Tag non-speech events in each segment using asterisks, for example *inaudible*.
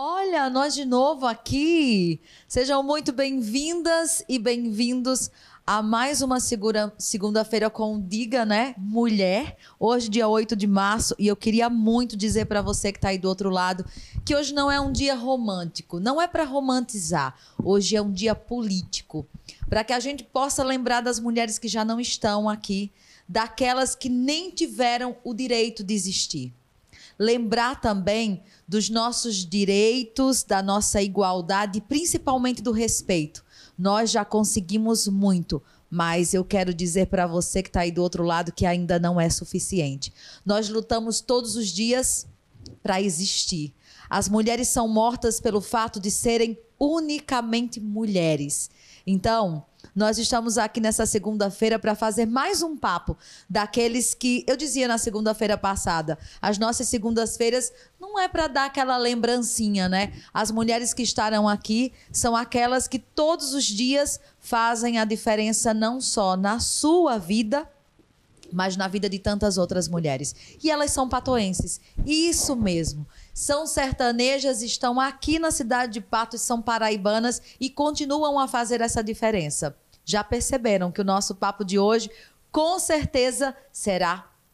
Olha, nós de novo aqui. Sejam muito bem-vindas e bem-vindos a mais uma segunda-feira com Diga, né? Mulher. Hoje, dia 8 de março, e eu queria muito dizer para você que está aí do outro lado que hoje não é um dia romântico, não é para romantizar. Hoje é um dia político, para que a gente possa lembrar das mulheres que já não estão aqui, daquelas que nem tiveram o direito de existir. Lembrar também dos nossos direitos, da nossa igualdade principalmente do respeito. Nós já conseguimos muito, mas eu quero dizer para você que está aí do outro lado que ainda não é suficiente. Nós lutamos todos os dias para existir. As mulheres são mortas pelo fato de serem unicamente mulheres. Então, nós estamos aqui nessa segunda-feira para fazer mais um papo daqueles que eu dizia na segunda-feira passada. As nossas segundas-feiras não é para dar aquela lembrancinha, né? As mulheres que estarão aqui são aquelas que todos os dias fazem a diferença não só na sua vida, mas na vida de tantas outras mulheres. E elas são patoenses. Isso mesmo. São sertanejas, estão aqui na cidade de Patos, são paraibanas e continuam a fazer essa diferença. Já perceberam que o nosso papo de hoje com certeza será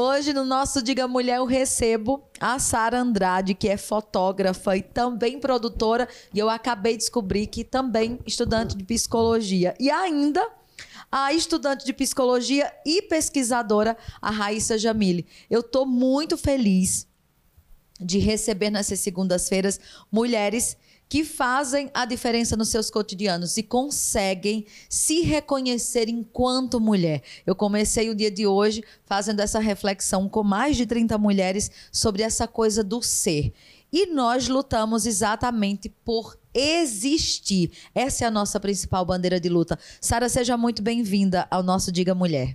Hoje, no nosso Diga Mulher, eu recebo a Sara Andrade, que é fotógrafa e também produtora. E eu acabei de descobrir que também estudante de psicologia. E ainda a estudante de psicologia e pesquisadora, a Raíssa Jamile. Eu estou muito feliz de receber nessas segundas-feiras mulheres que fazem a diferença nos seus cotidianos e conseguem se reconhecer enquanto mulher. Eu comecei o dia de hoje fazendo essa reflexão com mais de 30 mulheres sobre essa coisa do ser. E nós lutamos exatamente por existir. Essa é a nossa principal bandeira de luta. Sara, seja muito bem-vinda ao nosso Diga Mulher.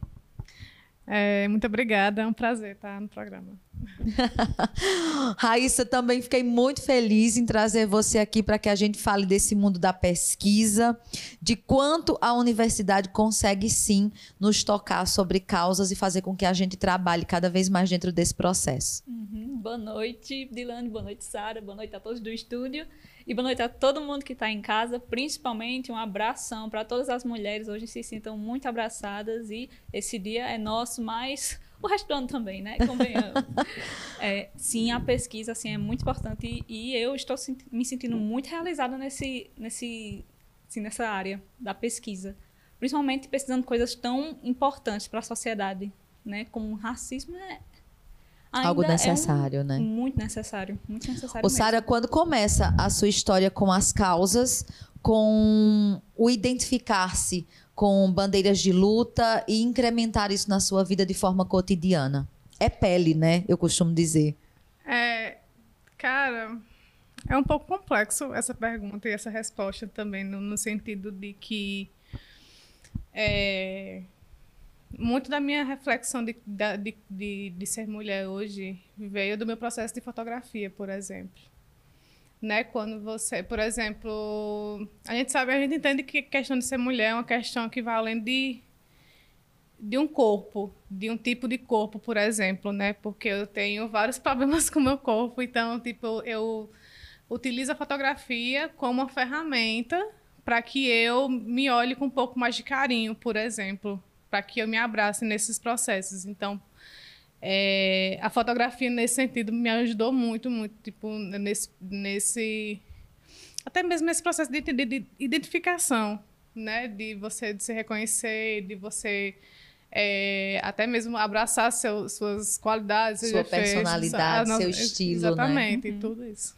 É, muito obrigada, é um prazer estar no programa. *laughs* Raíssa, também fiquei muito feliz em trazer você aqui para que a gente fale desse mundo da pesquisa, de quanto a universidade consegue sim nos tocar sobre causas e fazer com que a gente trabalhe cada vez mais dentro desse processo. Uhum. Boa noite, Dilane, boa noite, Sara, boa noite a todos do estúdio. E boa noite a todo mundo que está em casa, principalmente um abração para todas as mulheres. Hoje se sintam muito abraçadas e esse dia é nosso, mas o resto do ano também, né? *laughs* é, sim, a pesquisa assim, é muito importante e, e eu estou me sentindo muito realizada nesse, nesse, assim, nessa área da pesquisa. Principalmente pesquisando coisas tão importantes para a sociedade, né? Como racismo é, Algo necessário, é um, né? Muito necessário, muito necessário. Ô, Sara, quando começa a sua história com as causas, com o identificar-se com bandeiras de luta e incrementar isso na sua vida de forma cotidiana? É pele, né? Eu costumo dizer. É, cara, é um pouco complexo essa pergunta e essa resposta também, no, no sentido de que é, muito da minha reflexão de, de, de, de, ser mulher hoje veio do meu processo de fotografia, por exemplo. Né? Quando você, por exemplo, a gente sabe, a gente entende que a questão de ser mulher é uma questão que vai além de, de um corpo, de um tipo de corpo, por exemplo, né? Porque eu tenho vários *laughs* problemas com o meu corpo, então, tipo, eu utilizo a fotografia como uma ferramenta para que eu me olhe com um pouco mais de carinho, por exemplo, para que eu me abrace nesses processos. Então, é, a fotografia nesse sentido me ajudou muito, muito, tipo nesse, nesse até mesmo nesse processo de, de, de identificação, né, de você de se reconhecer, de você é, até mesmo abraçar seu, suas qualidades, sua efeitos, personalidade, seu estilo, né? exatamente, né? tudo isso.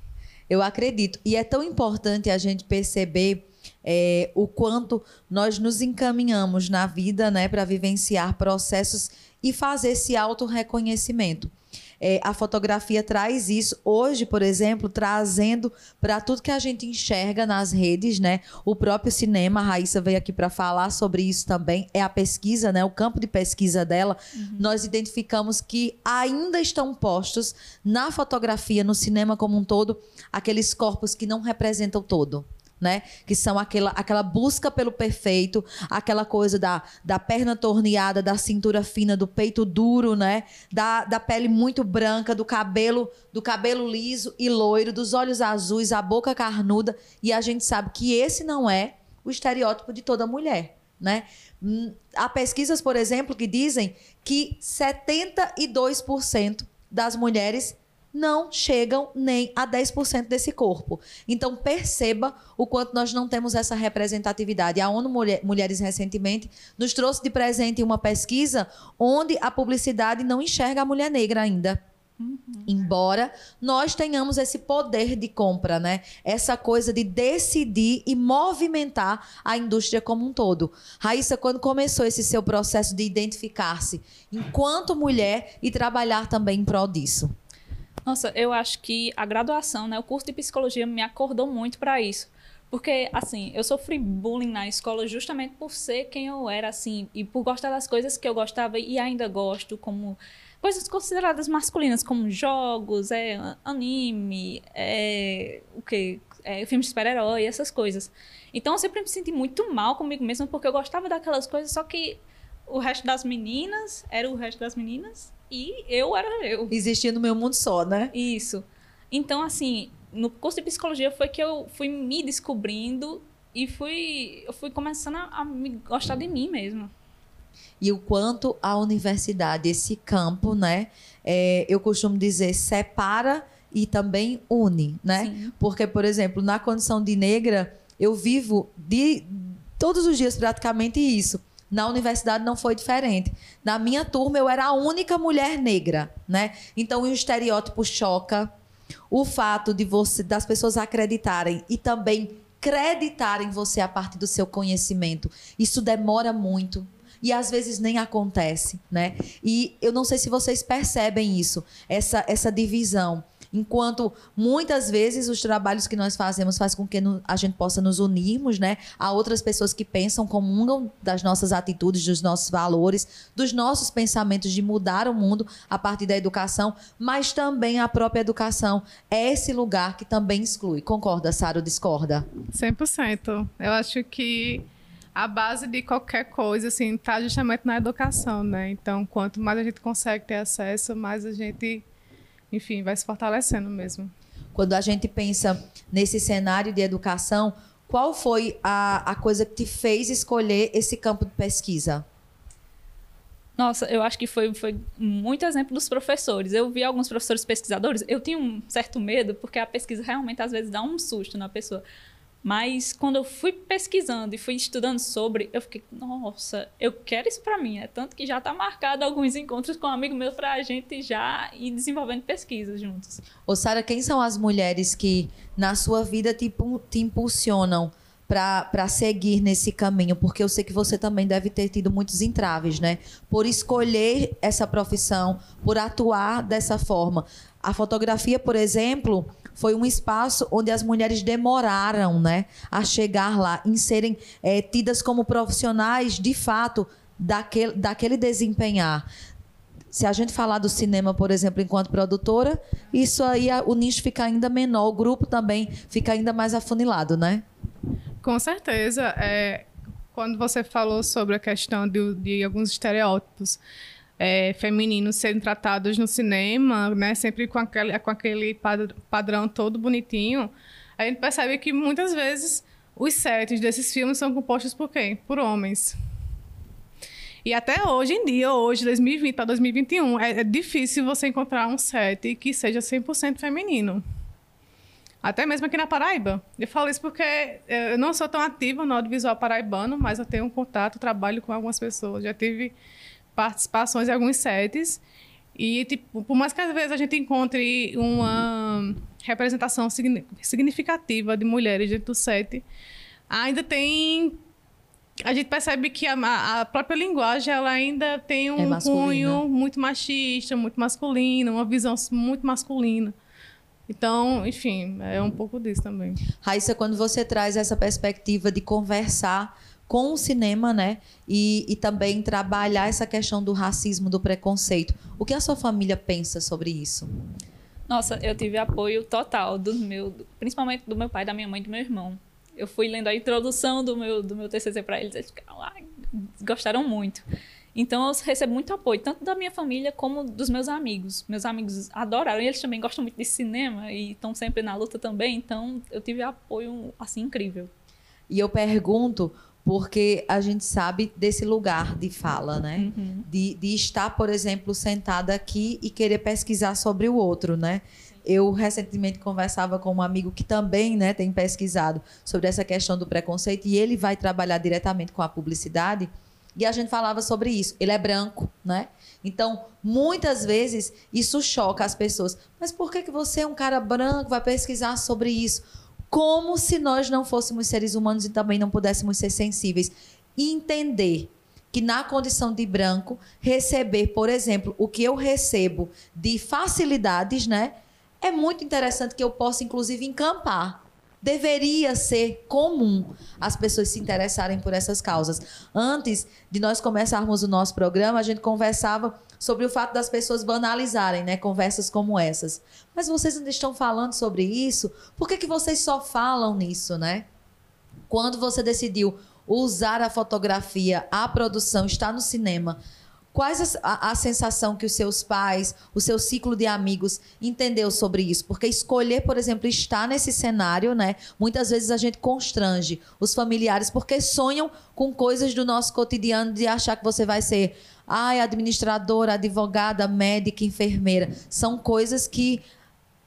Eu acredito e é tão importante a gente perceber é, o quanto nós nos encaminhamos na vida né, para vivenciar processos e fazer esse auto-reconhecimento. É, a fotografia traz isso. Hoje, por exemplo, trazendo para tudo que a gente enxerga nas redes, né? O próprio cinema, a Raíssa veio aqui para falar sobre isso também. É a pesquisa, né? O campo de pesquisa dela. Uhum. Nós identificamos que ainda estão postos na fotografia, no cinema como um todo, aqueles corpos que não representam todo né? Que são aquela, aquela busca pelo perfeito, aquela coisa da, da perna torneada, da cintura fina, do peito duro, né? Da, da pele muito branca, do cabelo, do cabelo liso e loiro, dos olhos azuis, a boca carnuda. E a gente sabe que esse não é o estereótipo de toda mulher. Né? Hum, há pesquisas, por exemplo, que dizem que 72% das mulheres não chegam nem a 10% desse corpo. Então, perceba o quanto nós não temos essa representatividade. A ONU Mulheres recentemente nos trouxe de presente uma pesquisa onde a publicidade não enxerga a mulher negra ainda. Uhum. Embora nós tenhamos esse poder de compra, né? Essa coisa de decidir e movimentar a indústria como um todo. Raíssa, quando começou esse seu processo de identificar-se enquanto mulher e trabalhar também em prol disso? Nossa, eu acho que a graduação, né, o curso de psicologia me acordou muito para isso. Porque, assim, eu sofri bullying na escola justamente por ser quem eu era, assim, e por gostar das coisas que eu gostava e ainda gosto, como coisas consideradas masculinas, como jogos, é, anime, é, o quê? É, filmes de super-herói, essas coisas. Então, eu sempre me senti muito mal comigo mesma, porque eu gostava daquelas coisas, só que o resto das meninas era o resto das meninas e eu era eu. Existia no meu mundo só, né? Isso. Então, assim, no curso de psicologia foi que eu fui me descobrindo e fui, eu fui começando a, a me gostar de mim mesmo. E o quanto a universidade, esse campo, né? É, eu costumo dizer, separa e também une, né? Sim. Porque, por exemplo, na condição de negra, eu vivo de todos os dias praticamente isso na universidade não foi diferente. Na minha turma eu era a única mulher negra, né? Então o estereótipo choca. O fato de você das pessoas acreditarem e também creditarem você a partir do seu conhecimento. Isso demora muito, e às vezes nem acontece, né? E eu não sei se vocês percebem isso, essa, essa divisão. Enquanto muitas vezes os trabalhos que nós fazemos faz com que a gente possa nos unirmos, né, a outras pessoas que pensam, comungam das nossas atitudes, dos nossos valores, dos nossos pensamentos de mudar o mundo a partir da educação, mas também a própria educação é esse lugar que também exclui. Concorda, Sara, ou discorda? 100%. Eu acho que a base de qualquer coisa, assim, está justamente na educação, né? Então, quanto mais a gente consegue ter acesso, mais a gente enfim, vai se fortalecendo mesmo. Quando a gente pensa nesse cenário de educação, qual foi a, a coisa que te fez escolher esse campo de pesquisa? Nossa, eu acho que foi, foi muito exemplo dos professores. Eu vi alguns professores pesquisadores, eu tinha um certo medo, porque a pesquisa realmente às vezes dá um susto na pessoa. Mas quando eu fui pesquisando e fui estudando sobre, eu fiquei, nossa, eu quero isso para mim. É tanto que já está marcado alguns encontros com um amigo meu para a gente já ir desenvolvendo pesquisas juntos. Ô, Sara, quem são as mulheres que na sua vida te, te impulsionam para seguir nesse caminho? Porque eu sei que você também deve ter tido muitos entraves, né? Por escolher essa profissão, por atuar dessa forma. A fotografia, por exemplo, foi um espaço onde as mulheres demoraram né, a chegar lá, em serem é, tidas como profissionais de fato daquele, daquele desempenhar. Se a gente falar do cinema, por exemplo, enquanto produtora, isso aí o nicho fica ainda menor, o grupo também fica ainda mais afunilado, né? Com certeza. É, quando você falou sobre a questão de, de alguns estereótipos, é, femininos serem tratados no cinema, né, sempre com aquele, com aquele padrão todo bonitinho, a gente percebe que muitas vezes os sets desses filmes são compostos por quem? Por homens. E até hoje em dia, hoje, 2020 para 2021, é, é difícil você encontrar um set que seja 100% feminino. Até mesmo aqui na Paraíba. Eu falo isso porque é, eu não sou tão ativa no audiovisual paraibano, mas eu tenho um contato, trabalho com algumas pessoas. Já tive participações em alguns sets. E, tipo, por mais que às vezes a gente encontre uma representação significativa de mulheres dentro do set, ainda tem a gente percebe que a, a própria linguagem ela ainda tem um É cunho muito machista, muito masculino, uma visão muito masculina. Então, enfim, é um pouco disso também. Raíssa, quando você traz essa perspectiva de conversar com o cinema, né? E, e também trabalhar essa questão do racismo, do preconceito. O que a sua família pensa sobre isso? Nossa, eu tive apoio total do meu, principalmente do meu pai, da minha mãe e do meu irmão. Eu fui lendo a introdução do meu, do meu TCC para eles, eles ficaram lá, gostaram muito. Então eu recebo muito apoio, tanto da minha família como dos meus amigos. Meus amigos adoraram, e eles também gostam muito de cinema e estão sempre na luta também, então eu tive apoio assim incrível. E eu pergunto porque a gente sabe desse lugar de fala, né? Uhum. De, de estar, por exemplo, sentada aqui e querer pesquisar sobre o outro, né? Eu recentemente conversava com um amigo que também né, tem pesquisado sobre essa questão do preconceito e ele vai trabalhar diretamente com a publicidade. E a gente falava sobre isso. Ele é branco, né? Então, muitas vezes, isso choca as pessoas. Mas por que, que você é um cara branco, vai pesquisar sobre isso? Como se nós não fôssemos seres humanos e também não pudéssemos ser sensíveis. E entender que na condição de branco, receber, por exemplo, o que eu recebo de facilidades, né? É muito interessante que eu possa, inclusive, encampar deveria ser comum as pessoas se interessarem por essas causas. Antes de nós começarmos o nosso programa, a gente conversava sobre o fato das pessoas banalizarem, né, conversas como essas. Mas vocês ainda estão falando sobre isso? Por que, que vocês só falam nisso, né? Quando você decidiu usar a fotografia, a produção, estar no cinema, Quais a, a, sensação que os seus pais, o seu ciclo de amigos entendeu sobre isso? Porque escolher, por exemplo, estar nesse cenário, né? Muitas vezes a gente constrange os familiares porque sonham com coisas do nosso cotidiano de achar que você vai ser, ai, administradora, advogada, médica, enfermeira. São coisas que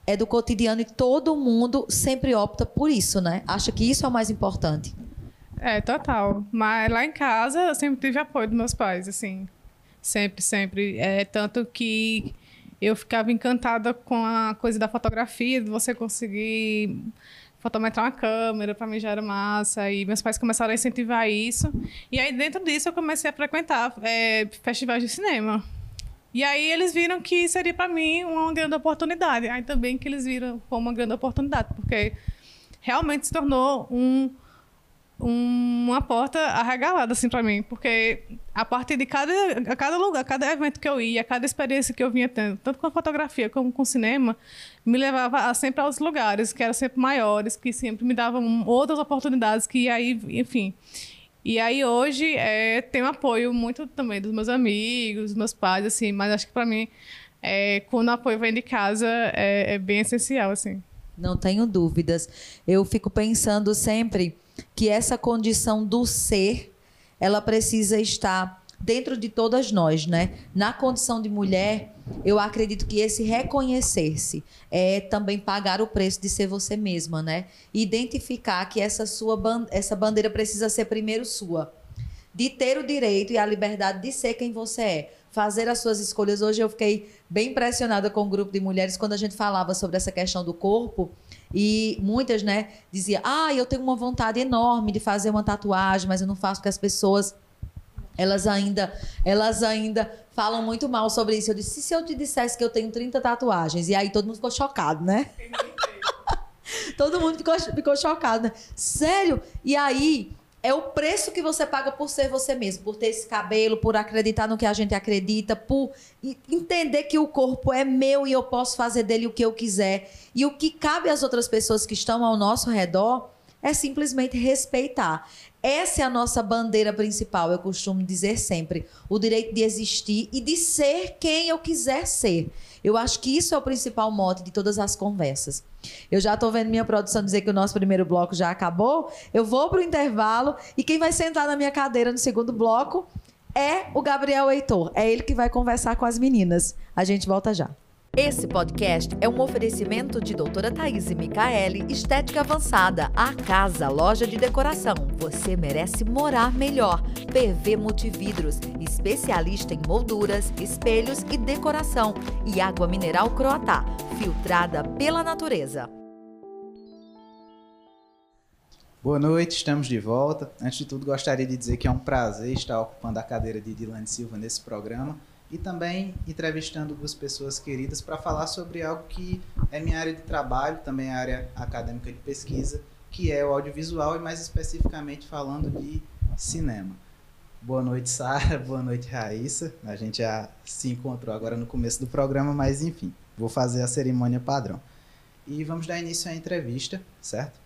é do cotidiano e todo mundo sempre opta por isso, né? Acha que isso é o mais importante. É, total. Mas lá em casa eu sempre tive apoio dos meus pais, assim. Sempre, sempre. É, tanto que eu ficava encantada com a coisa da fotografia, de você conseguir fotometrar uma câmera, para mim já era massa. E meus pais começaram a incentivar isso. E aí, dentro disso, eu comecei a frequentar é, festivais de cinema. E aí, eles viram que seria para mim uma grande oportunidade. Aí também que eles viram como uma grande oportunidade, porque realmente se tornou um uma porta arregalada assim para mim, porque a partir de cada, a cada lugar, cada evento que eu ia, cada experiência que eu vinha tendo, tanto com a fotografia como com o cinema, me levava a, sempre aos lugares que eram sempre maiores, que sempre me davam outras oportunidades que aí, enfim. E aí hoje é, tenho apoio muito também dos meus amigos, dos meus pais, assim, mas acho que para mim, é, quando o apoio vem de casa, é, é bem essencial, assim. Não tenho dúvidas. Eu fico pensando sempre que essa condição do ser, ela precisa estar dentro de todas nós, né? Na condição de mulher, eu acredito que esse reconhecer-se é também pagar o preço de ser você mesma, né? Identificar que essa sua essa bandeira precisa ser primeiro sua, de ter o direito e a liberdade de ser quem você é, fazer as suas escolhas. Hoje eu fiquei bem impressionada com o um grupo de mulheres quando a gente falava sobre essa questão do corpo e muitas, né, diziam: "Ah, eu tenho uma vontade enorme de fazer uma tatuagem, mas eu não faço porque as pessoas elas ainda elas ainda falam muito mal sobre isso. Eu disse: "Se eu te dissesse que eu tenho 30 tatuagens?" E aí todo mundo ficou chocado, né? *laughs* todo mundo ficou, ficou chocado, né? Sério? E aí é o preço que você paga por ser você mesmo, por ter esse cabelo, por acreditar no que a gente acredita, por entender que o corpo é meu e eu posso fazer dele o que eu quiser. E o que cabe às outras pessoas que estão ao nosso redor é simplesmente respeitar. Essa é a nossa bandeira principal, eu costumo dizer sempre. O direito de existir e de ser quem eu quiser ser. Eu acho que isso é o principal mote de todas as conversas. Eu já estou vendo minha produção dizer que o nosso primeiro bloco já acabou. Eu vou para o intervalo e quem vai sentar na minha cadeira no segundo bloco é o Gabriel Heitor. É ele que vai conversar com as meninas. A gente volta já. Esse podcast é um oferecimento de doutora Thaís e Micaele, Estética Avançada, a casa, loja de decoração. Você merece morar melhor. PV Multividros, especialista em molduras, espelhos e decoração. E água mineral Croatá, filtrada pela natureza. Boa noite, estamos de volta. Antes de tudo, gostaria de dizer que é um prazer estar ocupando a cadeira de Dilane Silva nesse programa e também entrevistando duas pessoas queridas para falar sobre algo que é minha área de trabalho, também área acadêmica de pesquisa, que é o audiovisual e mais especificamente falando de cinema. Boa noite, Sara. *laughs* Boa noite, Raíssa. A gente já se encontrou agora no começo do programa, mas enfim, vou fazer a cerimônia padrão. E vamos dar início à entrevista, certo?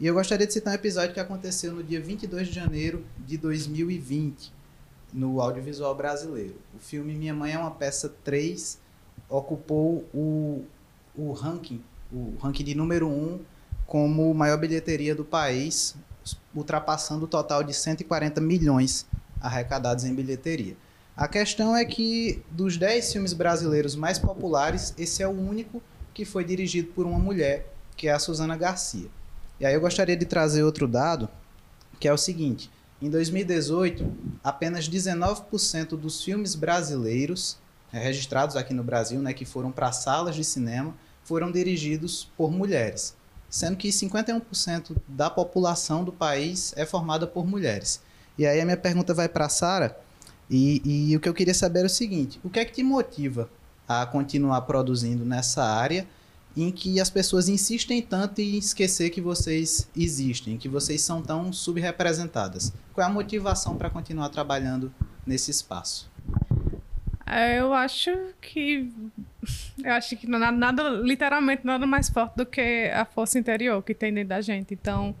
E eu gostaria de citar um episódio que aconteceu no dia 22 de janeiro de 2020, no audiovisual brasileiro. O filme Minha Mãe é uma Peça 3 ocupou o, o ranking, o ranking de número 1 como maior bilheteria do país, ultrapassando o total de 140 milhões arrecadados em bilheteria. A questão é que dos 10 filmes brasileiros mais populares, esse é o único que foi dirigido por uma mulher, que é a Suzana Garcia. E aí eu gostaria de trazer outro dado, que é o seguinte: em 2018, apenas 19% dos filmes brasileiros é, registrados aqui no Brasil, né, que foram para salas de cinema, foram dirigidos por mulheres, sendo que 51% da população do país é formada por mulheres. E aí a minha pergunta vai para a Sara, e, e o que eu queria saber é o seguinte: o que é que te motiva a continuar produzindo nessa área? Em que as pessoas insistem tanto em esquecer que vocês existem, que vocês são tão subrepresentadas. Qual é a motivação para continuar trabalhando nesse espaço? É, eu acho que eu acho que nada, nada, literalmente nada mais forte do que a força interior que tem dentro da gente. Então,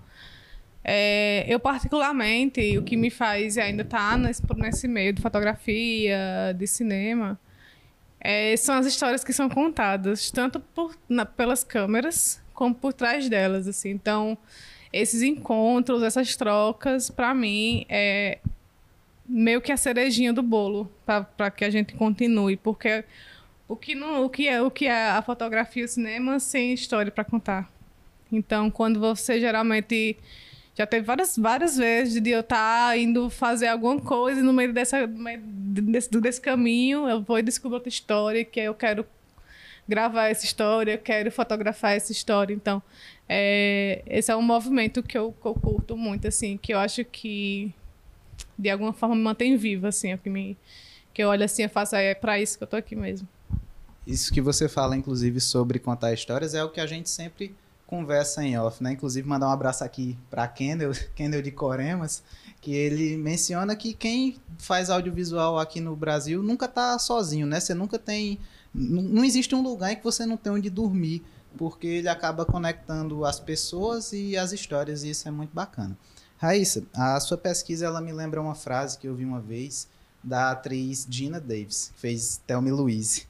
é, eu particularmente o que me faz ainda estar tá nesse, nesse meio de fotografia, de cinema, é, são as histórias que são contadas, tanto por, na, pelas câmeras como por trás delas. Assim. Então, esses encontros, essas trocas, para mim, é meio que a cerejinha do bolo para que a gente continue, porque o que não, o que é o que é a fotografia e o cinema sem história para contar. Então, quando você geralmente já teve várias, várias vezes de eu estar tá indo fazer alguma coisa e no meio, dessa, desse, desse caminho eu vou descobrir outra história que eu quero gravar essa história, eu quero fotografar essa história. Então, é, esse é um movimento que eu, que eu curto muito, assim, que eu acho que de alguma forma me mantém viva, assim, é que me que eu olho assim e faço, é para isso que eu tô aqui mesmo. Isso que você fala, inclusive, sobre contar histórias é o que a gente sempre conversa em off, né? Inclusive mandar um abraço aqui para Kendall, *laughs* Kendall de Coremas, que ele menciona que quem faz audiovisual aqui no Brasil nunca tá sozinho, né? Você nunca tem não existe um lugar em que você não tem onde dormir, porque ele acaba conectando as pessoas e as histórias e isso é muito bacana. Raíssa, a sua pesquisa ela me lembra uma frase que eu vi uma vez da atriz Gina Davis, que fez Thelma Louise.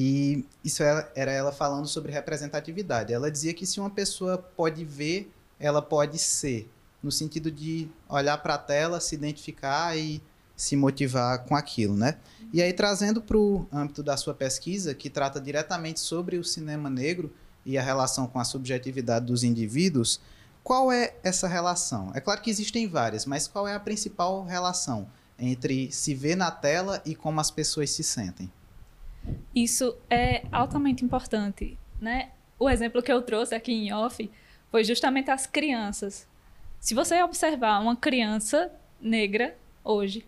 E isso era, ela falando sobre representatividade. Ela dizia que se uma pessoa pode ver, ela pode ser. No sentido de olhar para a tela, se identificar e se motivar com aquilo, né? E aí, trazendo para o âmbito da sua pesquisa, que trata diretamente sobre o cinema negro e a relação com a subjetividade dos indivíduos, qual é essa relação? É claro que existem várias, mas qual é a principal relação entre se ver na tela e como as pessoas se sentem? Isso é altamente importante, né? O exemplo que eu trouxe aqui em off foi justamente as crianças. Se você observar uma criança negra hoje,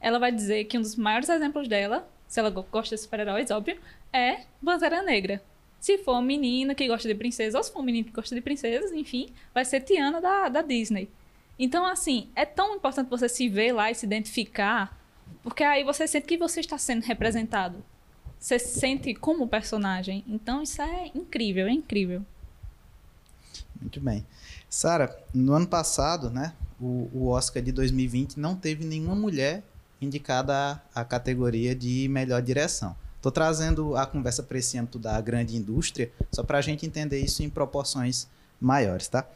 ela vai dizer que um dos maiores exemplos dela, se ela gosta de super-heróis, óbvio, é Pantera Negra. Se for uma menina que gosta de princesas, ou se for um menino que gosta de princesas, enfim, vai ser Tiana da, da Disney. Então, assim, é tão importante você se ver lá e se identificar, porque aí você sente que você está sendo representado você se sente como personagem. Então isso é incrível, é incrível. Muito bem. Sara, no ano passado, né, o, o, Oscar de 2020 não teve nenhuma mulher indicada à, à categoria de melhor direção. Estou trazendo a conversa para esse âmbito da grande indústria, só para a gente entender isso em proporções maiores, tá?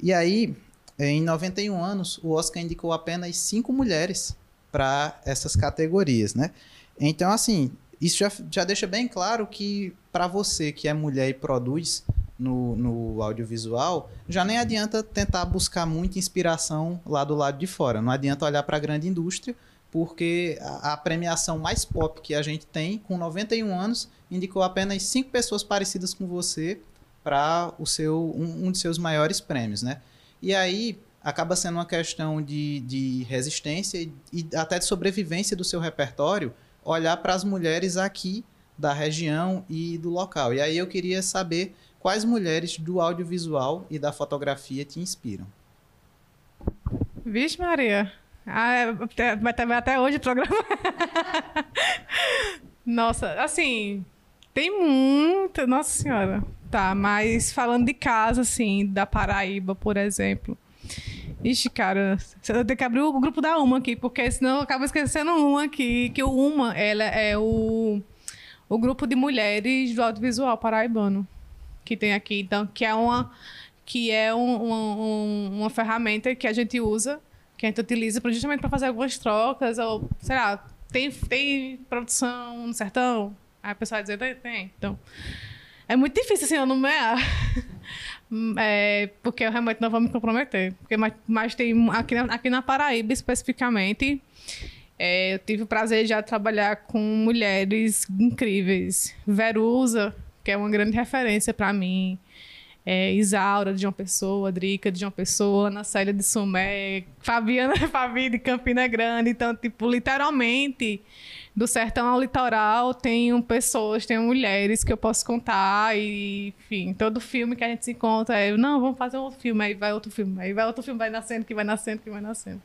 E aí, em 91 anos, o Oscar indicou apenas cinco mulheres para essas categorias, né? Então, assim, isso já, já deixa bem claro que para você que é mulher e produz no, no audiovisual, já nem adianta tentar buscar muita inspiração lá do lado de fora. Não adianta olhar para a grande indústria, porque a, a, premiação mais pop que a gente tem, com 91 anos, indicou apenas cinco pessoas parecidas com você para o seu um, um, dos seus maiores prêmios, né? E aí acaba sendo uma questão de, de resistência e até de sobrevivência do seu repertório olhar para as mulheres aqui da região e do local. E aí eu queria saber quais mulheres do audiovisual e da fotografia te inspiram. Vixe, Maria. Ah, vai até, até hoje o programa. *laughs* Nossa, assim, tem muita. Nossa Senhora. Tá, mas falando de casa, assim, da Paraíba, por exemplo. Ixi, cara, eu tenho que abrir o grupo da UMA aqui, porque senão eu acabo esquecendo uma aqui, que o UMA, ela é o, o grupo de mulheres do audiovisual paraibano que tem aqui. Então, que é uma, que é um, um, uma ferramenta que a gente usa, que a gente utiliza justamente para fazer algumas trocas, ou, sei lá, tem, tem produção no sertão? Aí a pessoa vai tem, tem. Então, é muito difícil, assim, eu nomear. É, porque eu realmente não vou me comprometer. Porque, mas, mas tem aqui na, aqui na Paraíba, especificamente, é, eu tive o prazer de já trabalhar com mulheres incríveis. Verusa, que é uma grande referência para mim. É, Isaura de uma pessoa, Drica de uma pessoa, Ana Célia de Sumé, Fabiana *laughs* Fabi de Campina Grande. Então, tipo, literalmente, do sertão ao litoral, tenho pessoas, tenho mulheres que eu posso contar. E, enfim, todo filme que a gente se encontra é, não, vamos fazer outro filme, aí vai outro filme, aí vai outro filme, vai nascendo, que vai nascendo, que vai nascendo.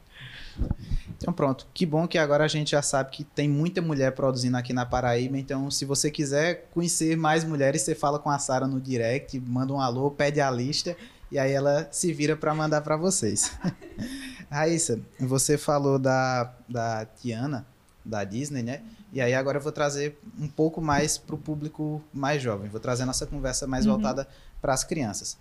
Então pronto, que bom que agora a gente já sabe que tem muita mulher produzindo aqui na Paraíba. Então, se você quiser conhecer mais mulheres, você fala com a Sara no direct, manda um alô, pede a lista e aí ela se vira para mandar para vocês. *laughs* Raíssa, você falou da, da Tiana, da Disney, né? E aí agora eu vou trazer um pouco mais para o público mais jovem. Vou trazer nossa conversa mais uhum. voltada para as crianças.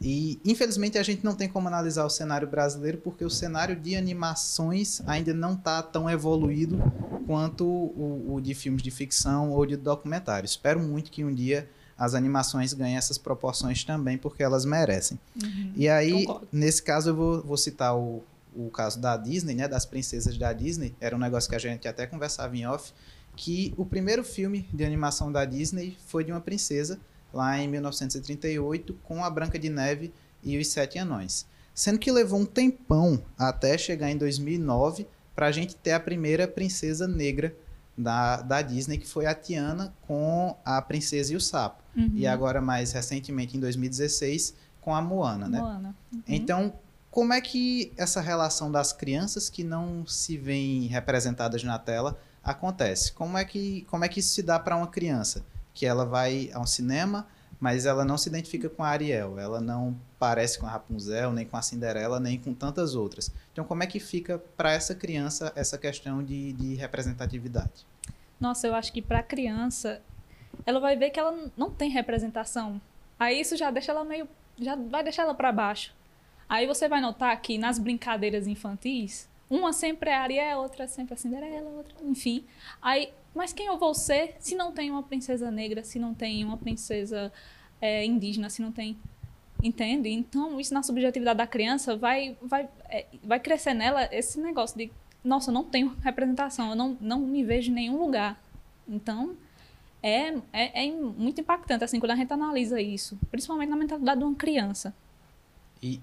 E, infelizmente, a gente não tem como analisar o cenário brasileiro porque o cenário de animações ainda não está tão evoluído quanto o, o, de filmes de ficção ou de documentário. Espero muito que um dia as animações ganhem essas proporções também, porque elas merecem. Uhum, e aí, concordo. nesse caso, eu vou, vou citar o, o caso da Disney, né, das princesas da Disney. Era um negócio que a gente até conversava em off, que o primeiro filme de animação da Disney foi de uma princesa lá em 1938, com a Branca de Neve e os Sete Anões. Sendo que levou um tempão até chegar em 2009 para a gente ter a primeira princesa negra da, da Disney, que foi a Tiana com a Princesa e o Sapo. Uhum. E agora, mais recentemente, em 2016, com a Moana, né? Moana. Uhum. Então, como é que essa relação das crianças que não se veem representadas na tela acontece? Como é que, como é que isso se dá para uma criança? que ela vai ao cinema, mas ela não se identifica com a Ariel, ela não parece com a Rapunzel, nem com a Cinderela, nem com tantas outras. Então, como é que fica para essa criança essa questão de, de representatividade? Nossa, eu acho que para a criança, ela vai ver que ela não tem representação. Aí isso já deixa ela meio. já vai deixar ela para baixo. Aí você vai notar que nas brincadeiras infantis, uma sempre é a Ariel, outra é sempre a Cinderela, outra, enfim. Aí mas quem eu vou ser se não tem uma princesa negra, se não tem uma princesa é, indígena, se não tem. Entende? Então, isso na subjetividade da criança vai, vai, é, vai crescer nela esse negócio de: nossa, eu não tenho representação, eu não, não me vejo em nenhum lugar. Então, é, é, é muito impactante assim quando a gente analisa isso, principalmente na mentalidade de uma criança. E,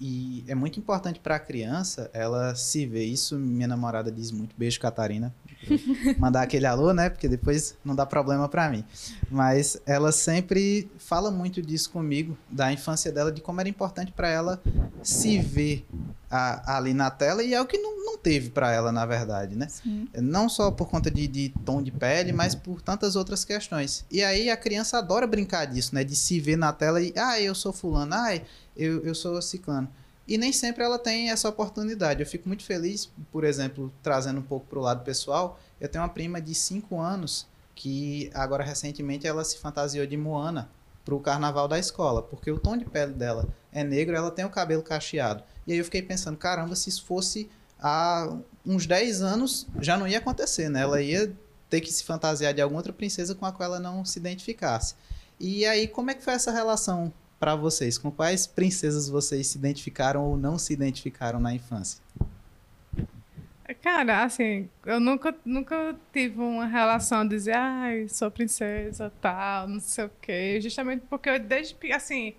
e, é muito importante para a criança ela se ver. Isso minha namorada diz muito. Beijo, Catarina. *laughs* Mandar aquele alô, né? Porque depois não dá problema para mim. Mas ela sempre fala muito disso comigo, da infância dela, de como era importante para ela se ver a, ali na tela. E é o que não, não teve para ela, na verdade, né? Sim. Não só por conta de, de tom de pele, mas por tantas outras questões. E aí a criança adora brincar disso, né? De se ver na tela e, ah, eu sou fulano, ah, eu, eu sou ciclano. E nem sempre ela tem essa oportunidade. Eu fico muito feliz, por exemplo, trazendo um pouco para o lado pessoal. Eu tenho uma prima de 5 anos que agora recentemente ela se fantasiou de Moana para o carnaval da escola, porque o tom de pele dela é negro, ela tem o cabelo cacheado. E aí eu fiquei pensando, caramba, se isso fosse há uns 10 anos, já não ia acontecer, né? Ela ia ter que se fantasiar de alguma outra princesa com a qual ela não se identificasse. E aí, como é que foi essa relação para vocês? Com quais princesas vocês se identificaram ou não se identificaram na infância? Cara, assim, eu nunca, nunca tive uma relação de dizer, ai, sou princesa, tal, não sei o quê. Justamente porque eu, desde, assim,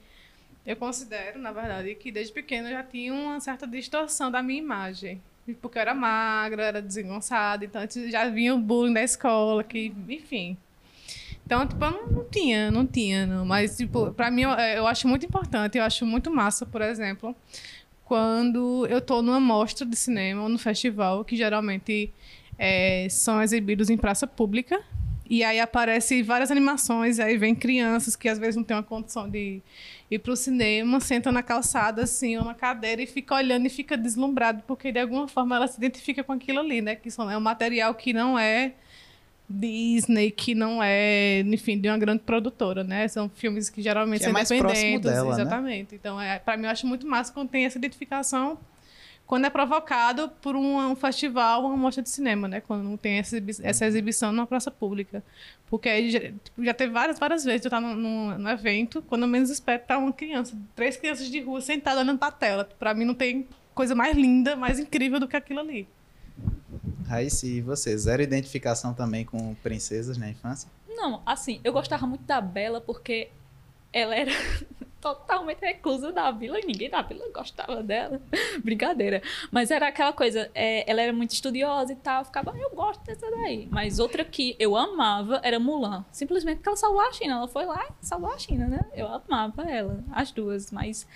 eu considero, na verdade, que desde pequena eu já tinha uma certa distorção da minha imagem. Porque eu era magra, era desengonçada, então já vinha o bullying da escola, que, enfim. Então, tipo, eu não, não tinha, não tinha, não. Mas, tipo, pra mim, eu, eu acho muito importante, eu acho muito massa, por exemplo, quando eu tô numa mostra de cinema ou no festival, que geralmente é, são exibidos em praça pública, e aí aparece várias animações, aí vem crianças que às vezes não têm uma condição de ir para o cinema, sentam na calçada assim, ou na cadeira e fica olhando e fica deslumbrado, porque de alguma forma ela se identifica com aquilo ali, né? Que é um material que não é Disney, que não é, enfim, de uma grande produtora, né? São filmes que geralmente que é são é independentes, dela, né? exatamente. Né? Então, é, para mim eu acho muito massa quando tem essa identificação quando é provocado por um, um festival, uma mostra de cinema, né? Quando tem essa, essa exibição numa praça pública. Porque aí já, tipo, já teve várias, várias vezes eu estar no, no, no, evento, quando eu menos espero, tá uma criança, três crianças de rua sentadas olhando pra tela. Pra mim não tem coisa mais linda, mais incrível do que aquilo ali. Raíssa, e você? Zero identificação também com princesas na infância? Não, assim, eu gostava muito da Bela porque ela era *laughs* totalmente reclusa da vila e ninguém da vila gostava dela. *laughs* Brincadeira. Mas era aquela coisa, é, ela era muito estudiosa e tal, ficava, ah, eu gosto dessa daí. Mas outra que eu amava era Mulan. Simplesmente porque ela salvou a China. Ela foi lá e salvou a China, né? Eu amava ela, as duas. Mas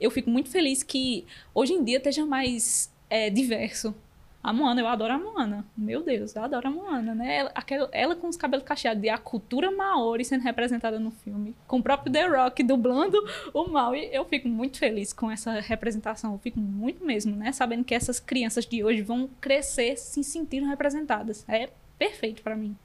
eu fico muito feliz que hoje em dia esteja mais é, diverso a Moana, eu adoro a Moana. Meu Deus, eu adoro a Moana, né? Ela, aquela, ela com os cabelos cacheados e a cultura maori sendo representada no filme. Com o próprio The Rock dublando o mal. E eu fico muito feliz com essa representação. Eu fico muito mesmo, né? Sabendo que essas crianças de hoje vão crescer se sentindo representadas. É perfeito para mim.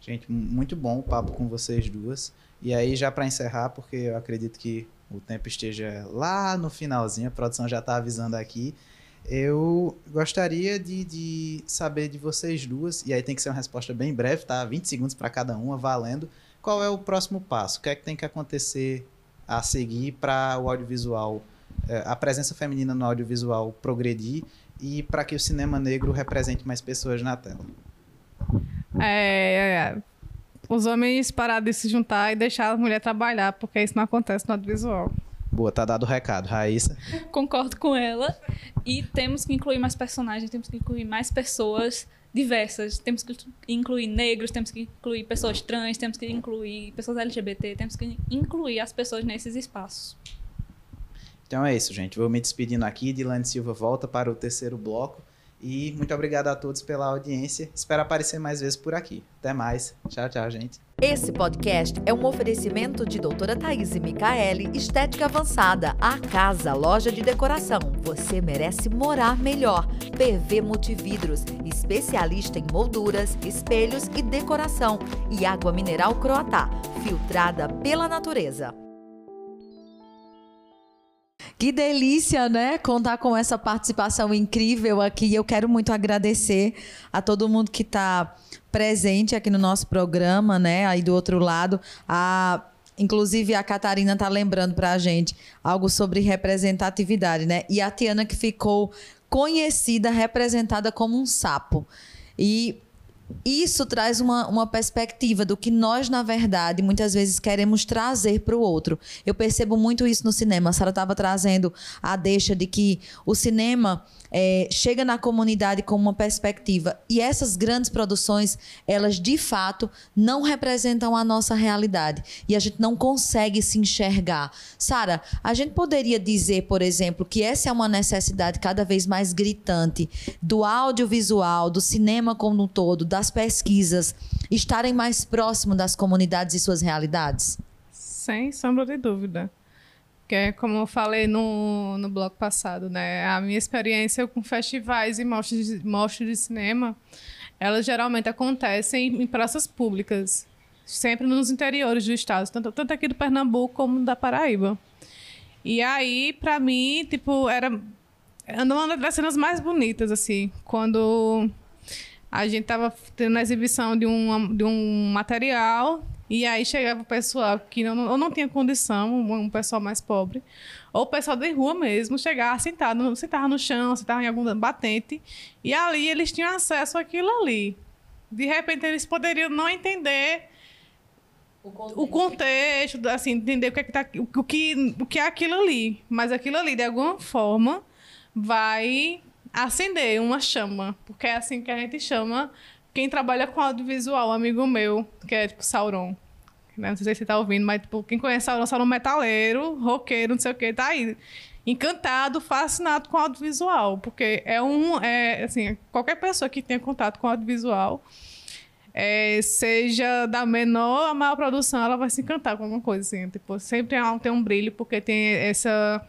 Gente, muito bom o papo com vocês duas. E aí, já para encerrar, porque eu acredito que o tempo esteja lá no finalzinho, a produção já está avisando aqui. Eu gostaria de, de saber de vocês duas, e aí tem que ser uma resposta bem breve, tá? 20 segundos para cada uma, valendo. Qual é o próximo passo? O que é que tem que acontecer a seguir para o audiovisual, é, a presença feminina no audiovisual progredir e para que o cinema negro represente mais pessoas na tela? É, é, os homens pararem de se juntar e deixar a mulher trabalhar, porque isso não acontece no audiovisual. Boa, tá dado o recado. Raíssa? Concordo com ela. E temos que incluir mais personagens, temos que incluir mais pessoas diversas. Temos que incluir negros, temos que incluir pessoas trans, temos que incluir pessoas LGBT, temos que incluir as pessoas nesses espaços. Então é isso, gente. Vou me despedindo aqui. Dilane Silva volta para o terceiro bloco. E muito obrigado a todos pela audiência. Espero aparecer mais vezes por aqui. Até mais. Tchau, tchau, gente. Esse podcast é um oferecimento de doutora Thaís Micaele, Estética Avançada, a casa, loja de decoração. Você merece morar melhor. PV Multividros, especialista em molduras, espelhos e decoração. E água mineral Croatá, filtrada pela natureza. Que delícia, né? Contar com essa participação incrível aqui. Eu quero muito agradecer a todo mundo que está presente aqui no nosso programa, né? Aí do outro lado, a Inclusive, a Catarina está lembrando para a gente algo sobre representatividade, né? E a Tiana que ficou conhecida, representada como um sapo. E isso traz uma, uma perspectiva do que nós, na verdade, muitas vezes queremos trazer para o outro. Eu percebo muito isso no cinema. A Sara estava trazendo a deixa de que o cinema é, chega na comunidade com uma perspectiva. E essas grandes produções, elas de fato não representam a nossa realidade. E a gente não consegue se enxergar. Sara, a gente poderia dizer, por exemplo, que essa é uma necessidade cada vez mais gritante do audiovisual, do cinema como um todo, das pesquisas, estarem mais próximo das comunidades e suas realidades? Sem sombra de dúvida que é como eu falei no, no bloco passado, né? A minha experiência com festivais e mostras de, mostras de cinema, elas geralmente acontecem em praças públicas, sempre nos interiores do estado, tanto, tanto aqui do Pernambuco como da Paraíba. E aí, para mim, tipo, era uma das cenas mais bonitas, assim, quando a gente tava tendo a exibição de um, de um material e aí chegava o pessoal que não, ou não tinha condição, um, pessoal mais pobre, ou o pessoal de rua mesmo, chegava sentado, sentava no chão, sentava em algum batente, e ali eles tinham acesso àquilo ali. De repente eles poderiam não entender o contexto, assim, entender o que é que, tá, o, que, o que é aquilo ali. Mas aquilo ali, de alguma forma, vai acender uma chama. Porque é assim que a gente chama quem trabalha com audiovisual, um amigo meu, que é tipo Sauron. Né? Não sei se você tá ouvindo, mas tipo, quem conhece Sauron, Sauron metaleiro, roqueiro, não sei o que, tá aí. Encantado, fascinado com audiovisual. Porque é um. É, assim, qualquer pessoa que tenha contato com audiovisual é, seja da menor a maior produção, ela vai se encantar com alguma coisa assim. Tipo, sempre tem um brilho, porque tem essa,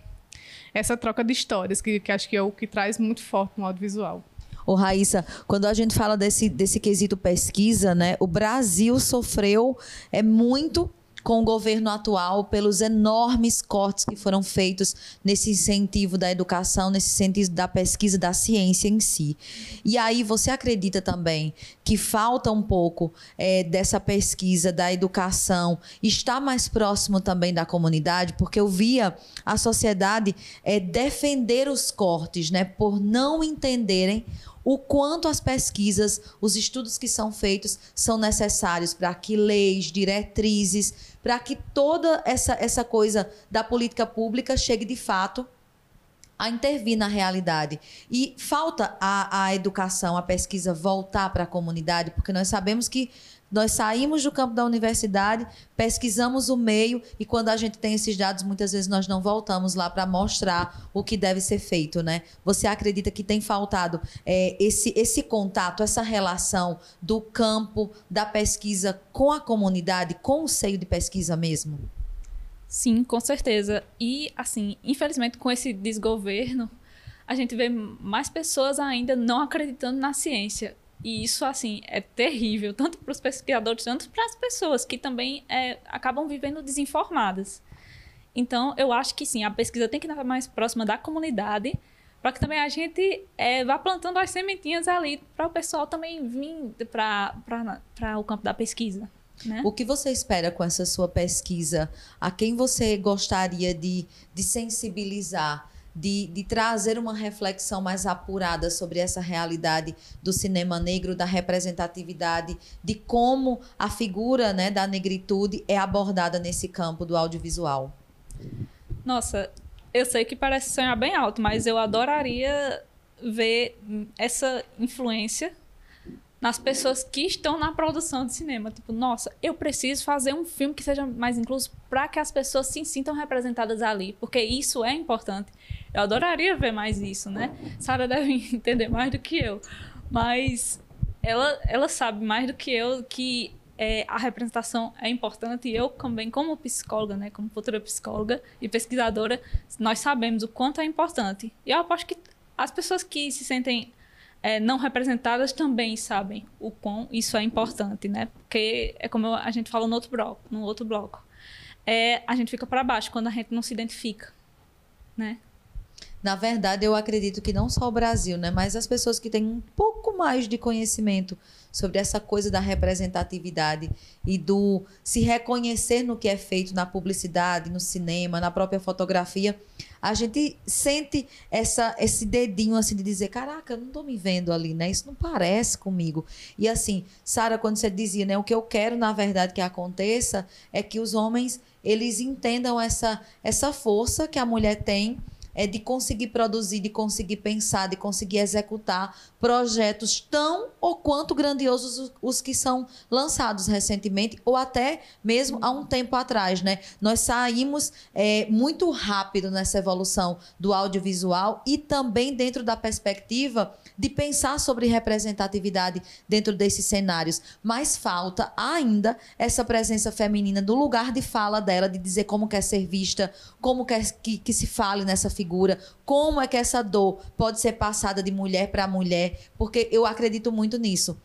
essa troca de histórias, que, que acho que é o que traz muito forte no audiovisual. Ô, Raíssa, quando a gente fala desse, desse quesito pesquisa, né? O Brasil sofreu é muito com o governo atual pelos enormes cortes que foram feitos nesse incentivo da educação, nesse sentido da pesquisa da ciência em si. E aí você acredita também que falta um pouco é, dessa pesquisa da educação estar mais próximo também da comunidade, porque eu via a sociedade é, defender os cortes, né, por não entenderem o quanto as pesquisas, os estudos que são feitos são necessários para que leis, diretrizes, para que toda essa, essa coisa da política pública chegue de fato a intervir na realidade. E falta a, a educação, a pesquisa voltar para a comunidade, porque nós sabemos que nós saímos do campo da universidade, pesquisamos o meio e quando a gente tem esses dados, muitas vezes nós não voltamos lá para mostrar o que deve ser feito, né? Você acredita que tem faltado é, esse, esse contato, essa relação do campo da pesquisa com a comunidade, com o seio de pesquisa mesmo? Sim, com certeza. E, assim, infelizmente, com esse desgoverno, a gente vê mais pessoas ainda não acreditando na ciência. E isso, assim, é terrível, tanto para os pesquisadores, tanto para as pessoas que também é, acabam vivendo desinformadas. Então, eu acho que sim, a pesquisa tem que estar mais próxima da comunidade, para que também a gente é, vá plantando as sementinhas ali, para o pessoal também vir para o campo da pesquisa. Né? O que você espera com essa sua pesquisa? A quem você gostaria de, de sensibilizar? De, de, trazer uma reflexão mais apurada sobre essa realidade do cinema negro, da representatividade, de como a figura né, da negritude é abordada nesse campo do audiovisual. Nossa, eu sei que parece sonhar bem alto, mas eu adoraria ver essa influência nas pessoas que estão na produção de cinema. Tipo, nossa, eu preciso fazer um filme que seja mais incluso para que as pessoas se sintam representadas ali, porque isso é importante. Eu adoraria ver mais isso, né? Sara deve *laughs* entender mais do que eu, mas ela, ela sabe mais do que eu que é, a representação é importante e eu também, como psicóloga, né, como futura psicóloga e pesquisadora, nós sabemos o quanto é importante. E eu aposto que as pessoas que se sentem é, não representadas também sabem o quão isso é importante, né? Porque é como a gente falou no outro bloco, no outro bloco. É, a gente fica para baixo quando a gente não se identifica, né? Na verdade, eu acredito que não só o Brasil, né, mas as pessoas que têm um pouco mais de conhecimento sobre essa coisa da representatividade e do se reconhecer no que é feito na publicidade, no cinema, na própria fotografia, a gente sente essa, esse dedinho assim de dizer, caraca, eu não estou me vendo ali, né? Isso não parece comigo. E assim, Sara, quando você dizia, né, o que eu quero na verdade que aconteça é que os homens eles entendam essa essa força que a mulher tem é de conseguir produzir, de conseguir pensar, de conseguir executar projetos tão ou quanto grandiosos os, que são lançados recentemente ou até mesmo há um tempo atrás, né? Nós saímos é, muito rápido nessa evolução do audiovisual e também dentro da perspectiva de pensar sobre representatividade dentro desses cenários, mas falta ainda essa presença feminina do lugar de fala dela, de dizer como quer ser vista, como quer que, que se fale nessa figura, como é que essa dor pode ser passada de mulher para mulher, porque eu acredito muito nisso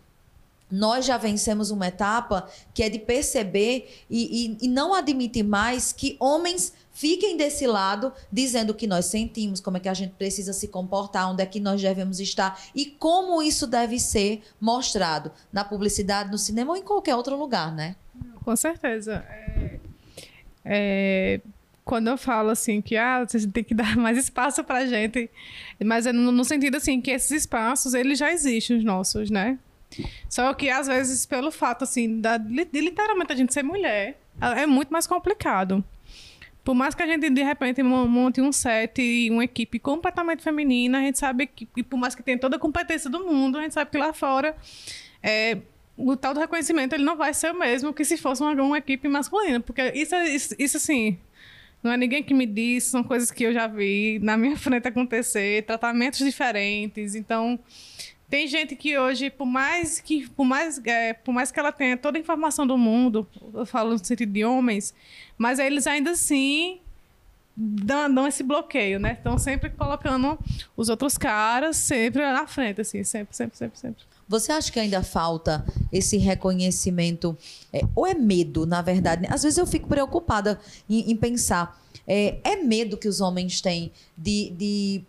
nós já vencemos uma etapa que é de perceber e, e, e, não admitir mais que homens fiquem desse lado dizendo o que nós sentimos, como é que a gente precisa se comportar, onde é que nós devemos estar e como isso deve ser mostrado na publicidade, no cinema ou em qualquer outro lugar, né? Com certeza. É, é, quando eu falo assim que ah, você tem que *laughs* dar mais espaço para gente, mas é no, no sentido assim que esses espaços eles já existem os nossos, né? Só que, às vezes, pelo fato, assim, da, de literalmente a gente ser mulher, é muito mais complicado. Por mais que a gente, de repente, monte um set e uma equipe completamente feminina, a gente sabe que, e por mais que tenha toda a competência do mundo, a gente sabe que lá fora é, o tal do reconhecimento ele não vai ser o mesmo que se fosse uma, uma equipe masculina. Porque isso, isso, isso, assim, não é ninguém que me diz, são coisas que eu já vi na minha *laughs* frente acontecer, tratamentos diferentes. Então, tem gente que hoje, por mais que, por mais, é, por mais que ela tenha toda a informação do mundo, eu falo no sentido de homens, mas eles ainda assim dão, dão esse bloqueio, né? Estão sempre colocando os outros caras sempre na frente, assim, sempre, sempre, sempre, sempre. Você acha que ainda falta esse reconhecimento? É, ou é medo, na verdade? Às vezes eu fico preocupada em, em pensar é, é medo que os homens têm de, de,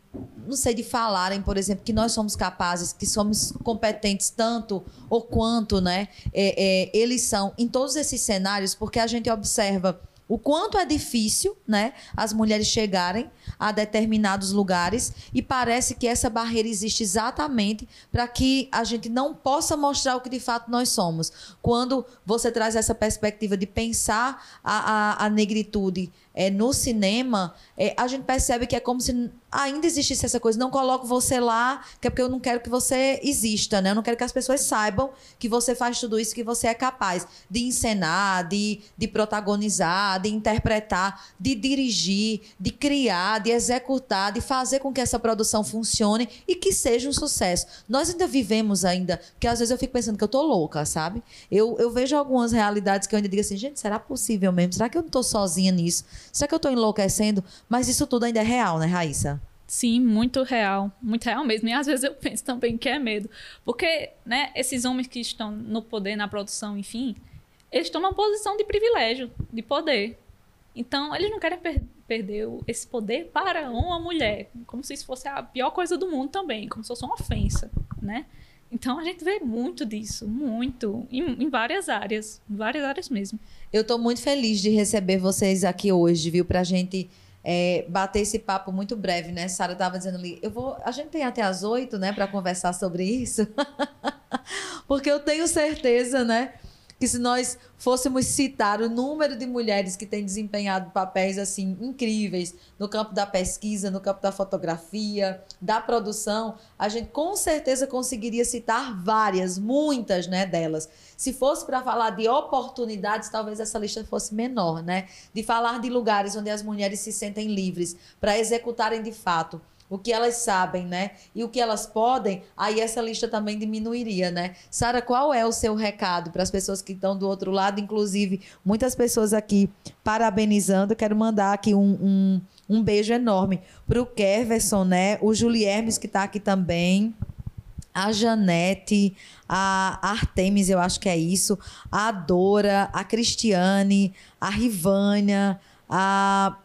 não sei, de falarem, por exemplo, que nós somos capazes, que somos competentes tanto ou quanto, né? É, é, eles são em todos esses cenários, porque a gente observa o quanto é difícil, né, as mulheres chegarem a determinados lugares e parece que essa barreira existe exatamente para que a gente não possa mostrar o que de fato nós somos. Quando você traz essa perspectiva de pensar a, a, a negritude é, no cinema, é, a gente percebe que é como se ainda existisse essa coisa. Não coloco você lá, que é porque eu não quero que você exista, né? Eu não quero que as pessoas saibam que você faz tudo isso, que você é capaz de encenar, de, de protagonizar, de interpretar, de dirigir, de criar, de executar, de fazer com que essa produção funcione e que seja um sucesso. Nós ainda vivemos ainda, que às vezes eu fico pensando que eu tô louca, sabe? Eu, eu vejo algumas realidades que eu ainda digo assim, gente, será possível mesmo? Será que eu não tô sozinha nisso? Será que eu estou enlouquecendo? Mas isso tudo ainda é real, né, Raíssa? Sim, muito real, muito real mesmo. E às vezes eu *laughs* penso também que é medo. Porque, né, esses homens que estão no poder, na produção, enfim, eles estão numa posição de privilégio, de poder. Então, eles não querem per perder esse poder para uma mulher, como se isso fosse a pior coisa do mundo também, como se fosse uma ofensa, né? Então a gente vê muito disso, muito, em, em várias áreas, várias áreas mesmo. Eu estou muito feliz de receber vocês aqui hoje, viu, para a gente é, bater esse papo muito breve, né? Sara estava dizendo ali, eu vou, a gente tem até as oito, né, para conversar sobre isso, *laughs* porque eu tenho certeza, né? Que se nós fôssemos citar o número de mulheres que têm desempenhado papéis assim incríveis no campo da pesquisa, no campo da fotografia, da produção, a gente com certeza conseguiria citar várias, muitas, né, delas. Se fosse para falar de oportunidades, talvez essa lista fosse menor, né? De falar de lugares onde as mulheres se sentem livres para executarem de fato o que elas sabem, né? E o que elas podem, aí essa lista também diminuiria, né? Sara, qual é o seu recado para as pessoas que estão do outro lado? Inclusive, muitas pessoas aqui parabenizando. Quero mandar aqui um, um, um beijo enorme para o Keverson, né? O Juliermes, que está aqui também a Janete, a Artemis, eu acho que é isso, a Dora, a Cristiane, a Rivânia, a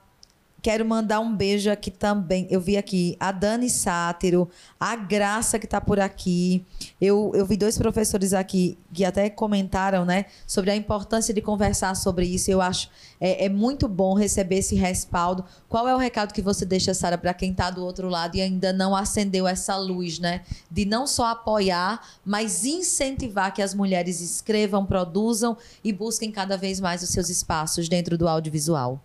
Quero mandar um beijo aqui também. Eu vi aqui a Dani Sátiro, a Graça que está por aqui. Eu, eu vi dois professores aqui que até comentaram né, sobre a importância de conversar sobre isso. Eu acho é, é muito bom receber esse respaldo. Qual é o recado que você deixa, Sara, para quem está do outro lado e ainda não acendeu essa luz, né? De não só apoiar, mas incentivar que as mulheres escrevam, produzam e busquem cada vez mais os seus espaços dentro do audiovisual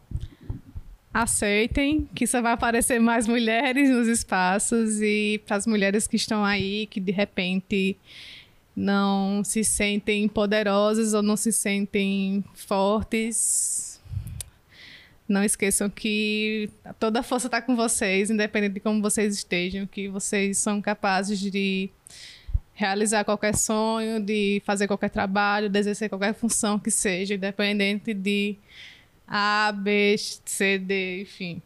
aceitem que só vai aparecer mais mulheres nos espaços e para as mulheres que estão aí que de repente não se sentem poderosas ou não se sentem fortes. Não esqueçam que toda a força está com vocês independente de como vocês estejam que vocês são capazes de realizar qualquer sonho de fazer qualquer trabalho de exercer qualquer função que seja independente de a, B, C, D, enfim.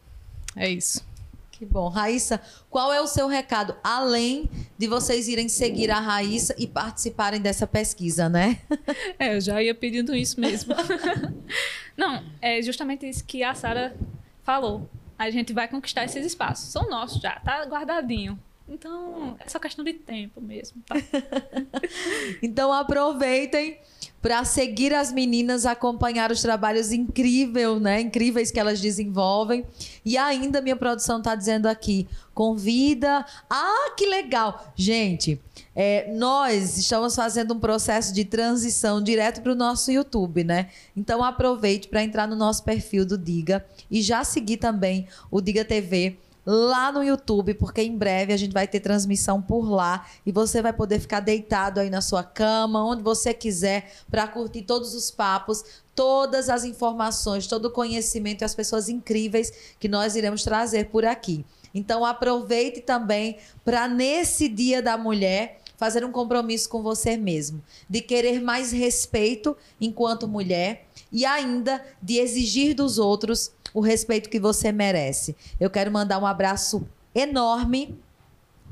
É isso. Que bom. Raíssa, qual é o seu recado? Além de vocês irem seguir a Raíssa e participarem dessa pesquisa, né? *laughs* É, eu já ia pedindo isso mesmo. *laughs* Não, é justamente isso que a Sara falou. A gente vai conquistar esses espaços. São nossos já, tá guardadinho. Então, é só questão de tempo mesmo, tá? *laughs* então aproveitem para seguir as meninas, acompanhar os trabalhos incríveis, né? Incríveis que elas desenvolvem. E ainda minha produção está dizendo aqui, convida. Ah, que legal! Gente, é, nós estamos fazendo um processo de transição direto para o nosso YouTube, né? Então aproveite para entrar no nosso perfil do Diga e já seguir também o Diga TV lá no YouTube, porque em breve a gente vai ter transmissão por lá e você vai poder ficar deitado aí na sua cama, onde você quiser, para curtir todos os papos, todas as informações, todo o conhecimento e as pessoas incríveis que nós iremos trazer por aqui. Então aproveite também para nesse Dia da Mulher fazer um compromisso com você mesmo, de querer mais respeito enquanto mulher e ainda de exigir dos outros o respeito que você merece. Eu quero mandar um abraço enorme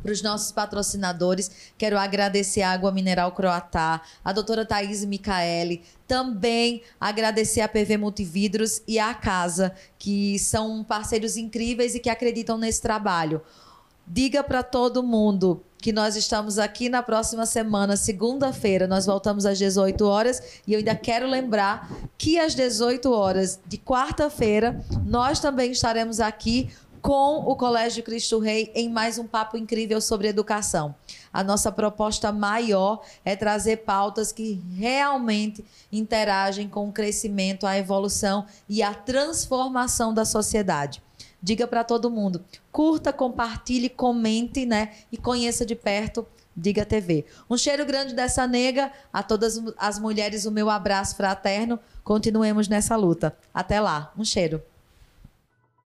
para os nossos patrocinadores. Quero agradecer a Água Mineral Croatá, a doutora Thaís Micaele, também agradecer a PV Multividros e a Casa, que são parceiros incríveis e que acreditam nesse trabalho. Diga para todo mundo que nós estamos aqui na próxima semana, segunda-feira. Nós voltamos às 18 horas e eu ainda quero lembrar que às 18 horas de quarta-feira nós também estaremos aqui com o Colégio Cristo Rei em mais um papo incrível sobre educação. A nossa proposta maior é trazer pautas que realmente interagem com o crescimento, a evolução e a transformação da sociedade. Diga para todo mundo. Curta, compartilhe, comente, né? E conheça de perto Diga TV. Um cheiro grande dessa nega. A todas as mulheres, o meu abraço fraterno. Continuemos nessa luta. Até lá. Um cheiro.